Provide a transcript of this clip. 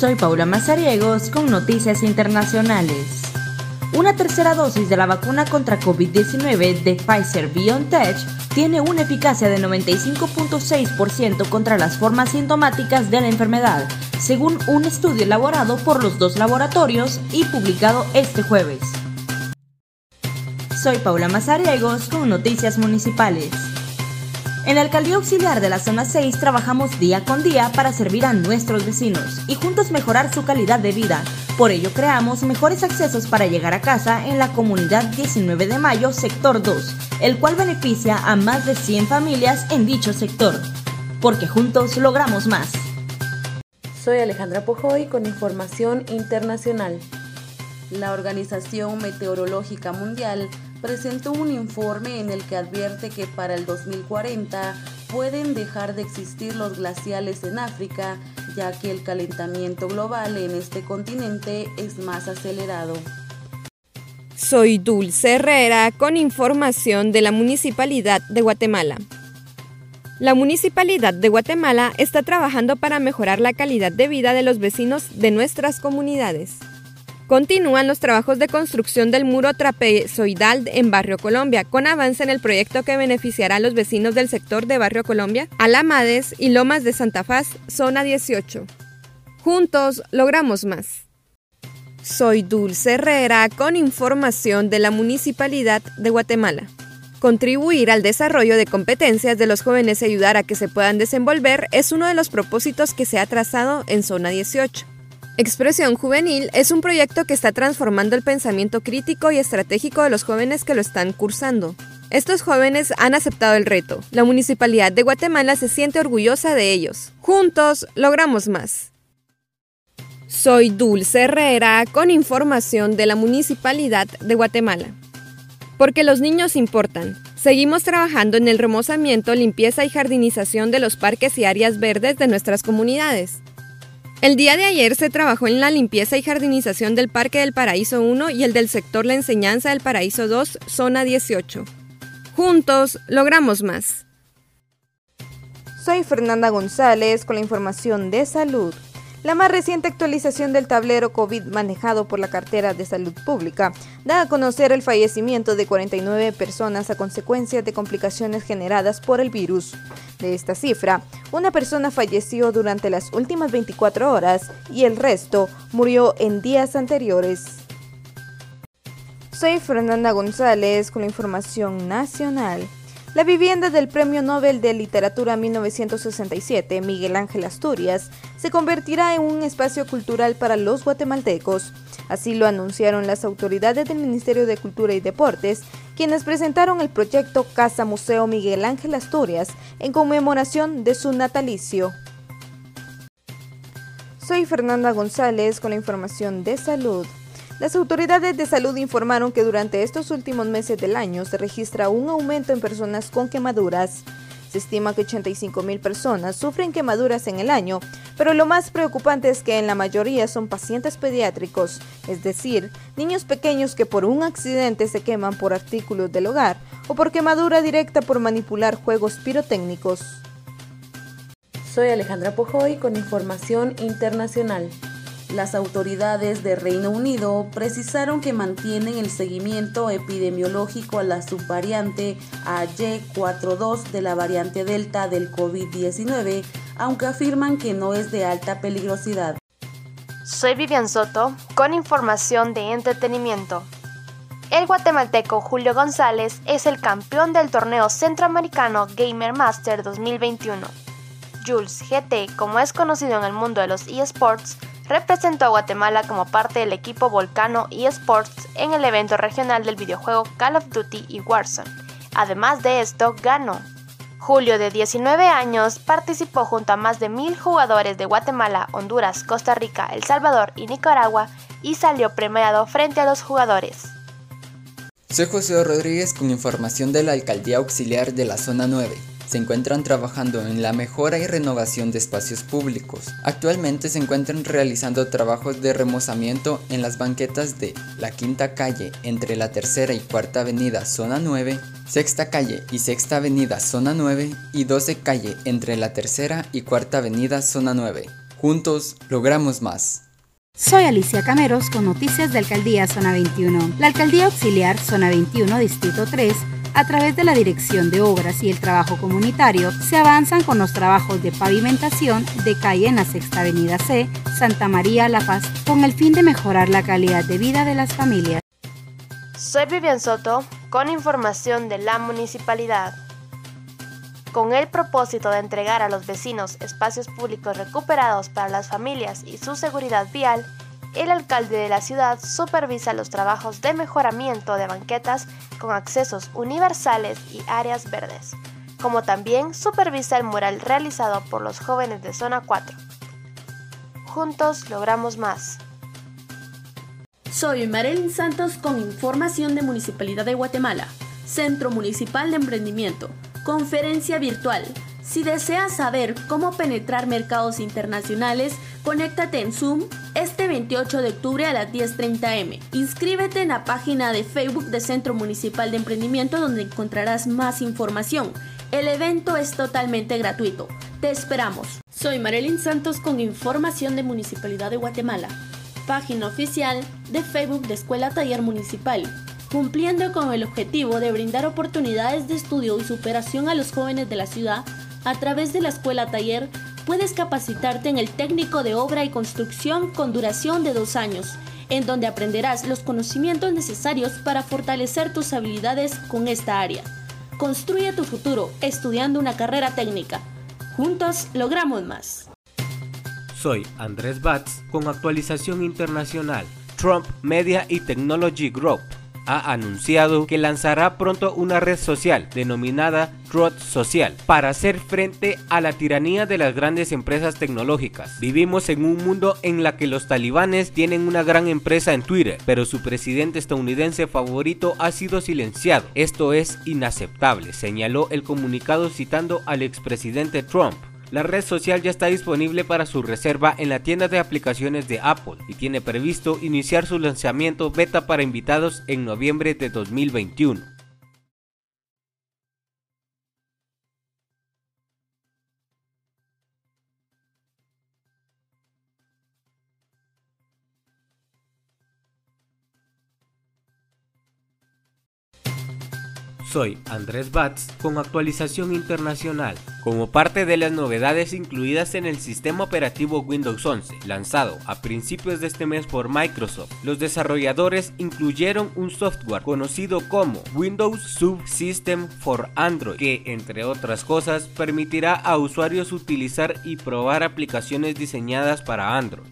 Soy Paula Mazariegos con Noticias Internacionales. Una tercera dosis de la vacuna contra COVID-19 de Pfizer BioNTech tiene una eficacia de 95.6% contra las formas sintomáticas de la enfermedad, según un estudio elaborado por los dos laboratorios y publicado este jueves. Soy Paula Mazariegos con Noticias Municipales. En la Alcaldía Auxiliar de la Zona 6 trabajamos día con día para servir a nuestros vecinos y juntos mejorar su calidad de vida. Por ello creamos mejores accesos para llegar a casa en la comunidad 19 de Mayo, sector 2, el cual beneficia a más de 100 familias en dicho sector. Porque juntos logramos más. Soy Alejandra Pojoy con información internacional. La Organización Meteorológica Mundial presentó un informe en el que advierte que para el 2040 pueden dejar de existir los glaciales en África, ya que el calentamiento global en este continente es más acelerado. Soy Dulce Herrera con información de la Municipalidad de Guatemala. La Municipalidad de Guatemala está trabajando para mejorar la calidad de vida de los vecinos de nuestras comunidades. Continúan los trabajos de construcción del muro trapezoidal en Barrio Colombia, con avance en el proyecto que beneficiará a los vecinos del sector de Barrio Colombia, Alamades y Lomas de Santa Faz, zona 18. Juntos logramos más. Soy Dulce Herrera con información de la Municipalidad de Guatemala. Contribuir al desarrollo de competencias de los jóvenes y ayudar a que se puedan desenvolver es uno de los propósitos que se ha trazado en Zona 18. Expresión Juvenil es un proyecto que está transformando el pensamiento crítico y estratégico de los jóvenes que lo están cursando. Estos jóvenes han aceptado el reto. La Municipalidad de Guatemala se siente orgullosa de ellos. Juntos logramos más. Soy Dulce Herrera con información de la Municipalidad de Guatemala. Porque los niños importan. Seguimos trabajando en el remozamiento, limpieza y jardinización de los parques y áreas verdes de nuestras comunidades. El día de ayer se trabajó en la limpieza y jardinización del Parque del Paraíso 1 y el del sector La Enseñanza del Paraíso 2, zona 18. Juntos logramos más. Soy Fernanda González con la información de salud. La más reciente actualización del tablero COVID manejado por la cartera de salud pública da a conocer el fallecimiento de 49 personas a consecuencia de complicaciones generadas por el virus. De esta cifra, una persona falleció durante las últimas 24 horas y el resto murió en días anteriores. Soy Fernanda González con la información nacional. La vivienda del Premio Nobel de Literatura 1967, Miguel Ángel Asturias, se convertirá en un espacio cultural para los guatemaltecos. Así lo anunciaron las autoridades del Ministerio de Cultura y Deportes, quienes presentaron el proyecto Casa Museo Miguel Ángel Asturias en conmemoración de su natalicio. Soy Fernanda González con la información de salud. Las autoridades de salud informaron que durante estos últimos meses del año se registra un aumento en personas con quemaduras. Se estima que 85 mil personas sufren quemaduras en el año, pero lo más preocupante es que en la mayoría son pacientes pediátricos, es decir, niños pequeños que por un accidente se queman por artículos del hogar o por quemadura directa por manipular juegos pirotécnicos. Soy Alejandra Pojoy con información internacional. Las autoridades de Reino Unido precisaron que mantienen el seguimiento epidemiológico a la subvariante AY42 de la variante Delta del COVID-19, aunque afirman que no es de alta peligrosidad. Soy Vivian Soto con información de entretenimiento. El guatemalteco Julio González es el campeón del torneo centroamericano Gamer Master 2021. Jules GT, como es conocido en el mundo de los eSports, representó a Guatemala como parte del equipo Volcano eSports en el evento regional del videojuego Call of Duty y Warzone. Además de esto, ganó. Julio, de 19 años, participó junto a más de mil jugadores de Guatemala, Honduras, Costa Rica, El Salvador y Nicaragua y salió premiado frente a los jugadores. Soy José Rodríguez con información de la Alcaldía Auxiliar de la Zona 9 se encuentran trabajando en la mejora y renovación de espacios públicos. Actualmente se encuentran realizando trabajos de remozamiento en las banquetas de la Quinta Calle entre la Tercera y Cuarta Avenida Zona 9, Sexta Calle y Sexta Avenida Zona 9 y 12 Calle entre la Tercera y Cuarta Avenida Zona 9. Juntos logramos más. Soy Alicia Cameros con noticias de Alcaldía Zona 21. La Alcaldía Auxiliar Zona 21, Distrito 3, a través de la Dirección de Obras y el Trabajo Comunitario, se avanzan con los trabajos de pavimentación de calle en la Sexta Avenida C, Santa María La Paz, con el fin de mejorar la calidad de vida de las familias. Soy Vivian Soto con información de la municipalidad. Con el propósito de entregar a los vecinos espacios públicos recuperados para las familias y su seguridad vial, el alcalde de la ciudad supervisa los trabajos de mejoramiento de banquetas con accesos universales y áreas verdes, como también supervisa el mural realizado por los jóvenes de Zona 4. Juntos logramos más. Soy Marilyn Santos con información de Municipalidad de Guatemala, Centro Municipal de Emprendimiento. Conferencia virtual. Si deseas saber cómo penetrar mercados internacionales, conéctate en Zoom este 28 de octubre a las 10.30 m. Inscríbete en la página de Facebook de Centro Municipal de Emprendimiento donde encontrarás más información. El evento es totalmente gratuito. Te esperamos. Soy Marilyn Santos con información de Municipalidad de Guatemala. Página oficial de Facebook de Escuela Taller Municipal cumpliendo con el objetivo de brindar oportunidades de estudio y superación a los jóvenes de la ciudad, a través de la escuela taller puedes capacitarte en el técnico de obra y construcción con duración de dos años, en donde aprenderás los conocimientos necesarios para fortalecer tus habilidades con esta área. Construye tu futuro estudiando una carrera técnica. Juntos logramos más. Soy Andrés Batz con actualización internacional. Trump Media y Technology Group ha anunciado que lanzará pronto una red social denominada Truth Social para hacer frente a la tiranía de las grandes empresas tecnológicas. Vivimos en un mundo en la que los talibanes tienen una gran empresa en Twitter, pero su presidente estadounidense favorito ha sido silenciado. Esto es inaceptable, señaló el comunicado citando al expresidente Trump. La red social ya está disponible para su reserva en la tienda de aplicaciones de Apple y tiene previsto iniciar su lanzamiento beta para invitados en noviembre de 2021. Soy Andrés Batz con actualización internacional. Como parte de las novedades incluidas en el sistema operativo Windows 11, lanzado a principios de este mes por Microsoft, los desarrolladores incluyeron un software conocido como Windows Subsystem for Android, que entre otras cosas permitirá a usuarios utilizar y probar aplicaciones diseñadas para Android.